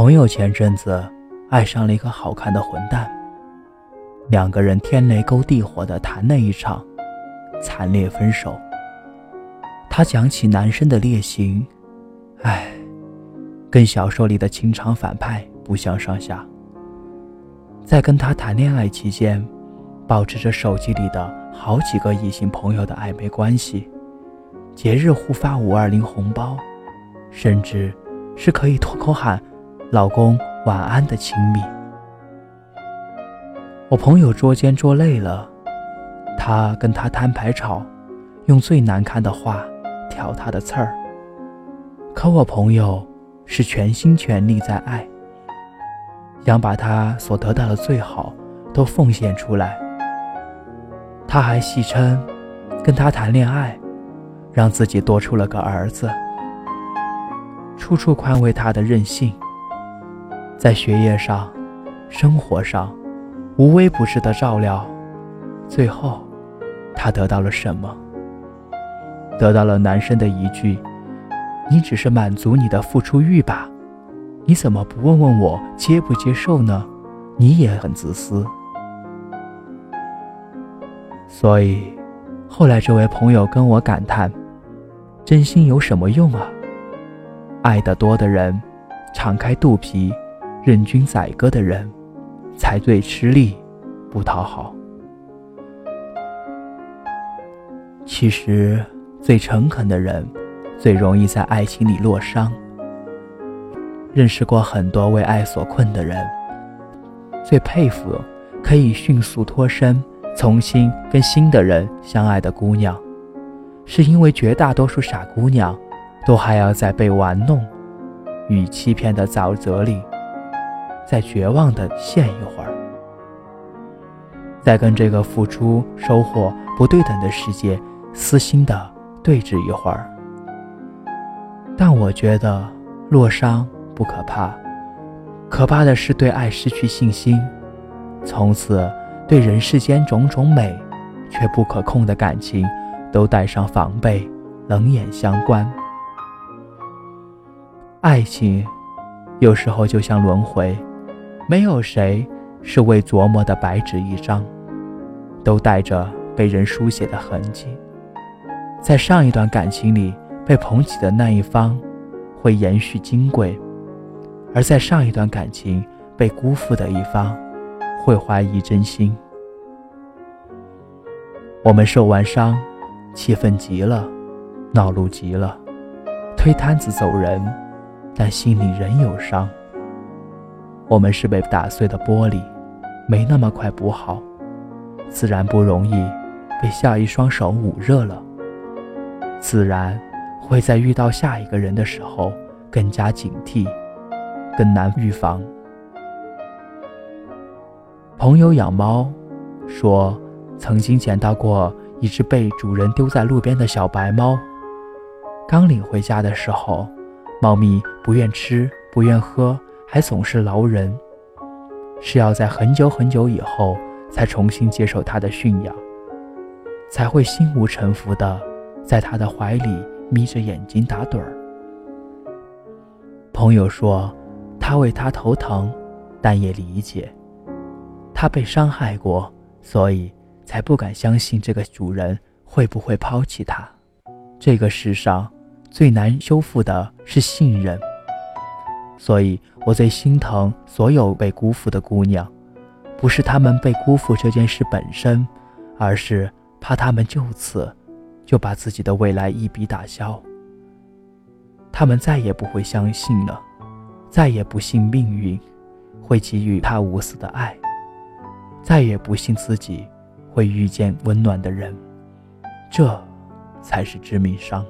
朋友前阵子爱上了一个好看的混蛋，两个人天雷勾地火的谈了一场，惨烈分手。他讲起男生的劣行，唉，跟小说里的情场反派不相上下。在跟他谈恋爱期间，保持着手机里的好几个异性朋友的暧昧关系，节日互发五二零红包，甚至是可以脱口喊。老公晚安的亲密，我朋友捉奸捉累了，他跟他摊牌吵，用最难看的话挑他的刺儿。可我朋友是全心全力在爱，想把他所得到的最好都奉献出来。他还戏称，跟他谈恋爱，让自己多出了个儿子，处处宽慰他的任性。在学业上、生活上，无微不至的照料，最后，他得到了什么？得到了男生的一句：“你只是满足你的付出欲吧？你怎么不问问我接不接受呢？你也很自私。”所以，后来这位朋友跟我感叹：“真心有什么用啊？爱得多的人，敞开肚皮。”任君宰割的人，才最吃力，不讨好。其实，最诚恳的人，最容易在爱情里落伤。认识过很多为爱所困的人，最佩服可以迅速脱身，重新跟新的人相爱的姑娘，是因为绝大多数傻姑娘，都还要在被玩弄与欺骗的沼泽里。在绝望的陷一会儿，再跟这个付出收获不对等的世界撕心的对峙一会儿。但我觉得落伤不可怕，可怕的是对爱失去信心，从此对人世间种种美却不可控的感情都带上防备，冷眼相观。爱情有时候就像轮回。没有谁是未琢磨的白纸一张，都带着被人书写的痕迹。在上一段感情里被捧起的那一方，会延续金贵；而在上一段感情被辜负的一方，会怀疑真心。我们受完伤，气愤极了，恼怒极了，推摊子走人，但心里仍有伤。我们是被打碎的玻璃，没那么快补好，自然不容易被下一双手捂热了，自然会在遇到下一个人的时候更加警惕，更难预防。朋友养猫，说曾经捡到过一只被主人丢在路边的小白猫，刚领回家的时候，猫咪不愿吃，不愿喝。还总是劳人，是要在很久很久以后才重新接受他的驯养，才会心无城府的在他的怀里眯着眼睛打盹儿。朋友说，他为他头疼，但也理解，他被伤害过，所以才不敢相信这个主人会不会抛弃他。这个世上最难修复的是信任。所以，我最心疼所有被辜负的姑娘，不是她们被辜负这件事本身，而是怕她们就此就把自己的未来一笔打消。她们再也不会相信了，再也不信命运会给予她无私的爱，再也不信自己会遇见温暖的人，这才是致命伤。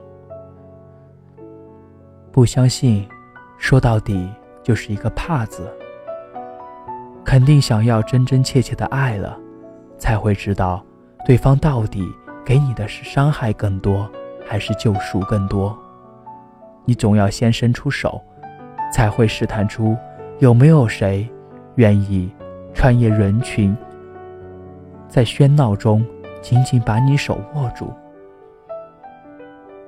不相信。说到底就是一个怕字。肯定想要真真切切的爱了，才会知道对方到底给你的是伤害更多，还是救赎更多。你总要先伸出手，才会试探出有没有谁愿意穿越人群，在喧闹中紧紧把你手握住。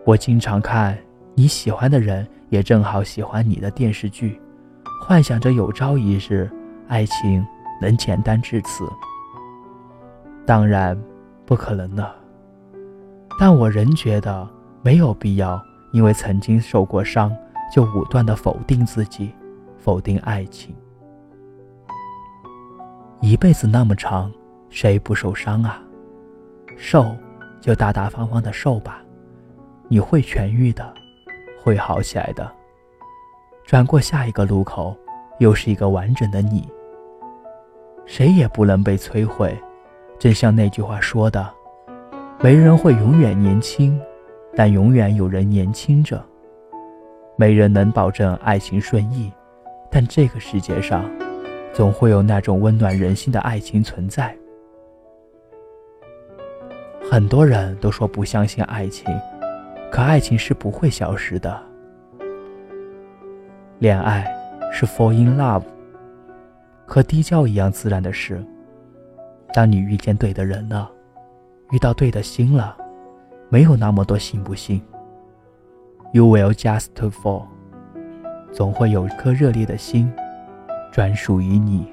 我经常看你喜欢的人。也正好喜欢你的电视剧，幻想着有朝一日爱情能简单至此。当然，不可能的。但我仍觉得没有必要，因为曾经受过伤，就武断的否定自己，否定爱情。一辈子那么长，谁不受伤啊？受，就大大方方的受吧，你会痊愈的，会好起来的。转过下一个路口，又是一个完整的你。谁也不能被摧毁，正像那句话说的：“没人会永远年轻，但永远有人年轻着。没人能保证爱情顺意，但这个世界上……”总会有那种温暖人心的爱情存在。很多人都说不相信爱情，可爱情是不会消失的。恋爱是 fall in love，和地窖一样自然的事。当你遇见对的人了，遇到对的心了，没有那么多信不信。You will just fall，总会有一颗热烈的心。专属于你。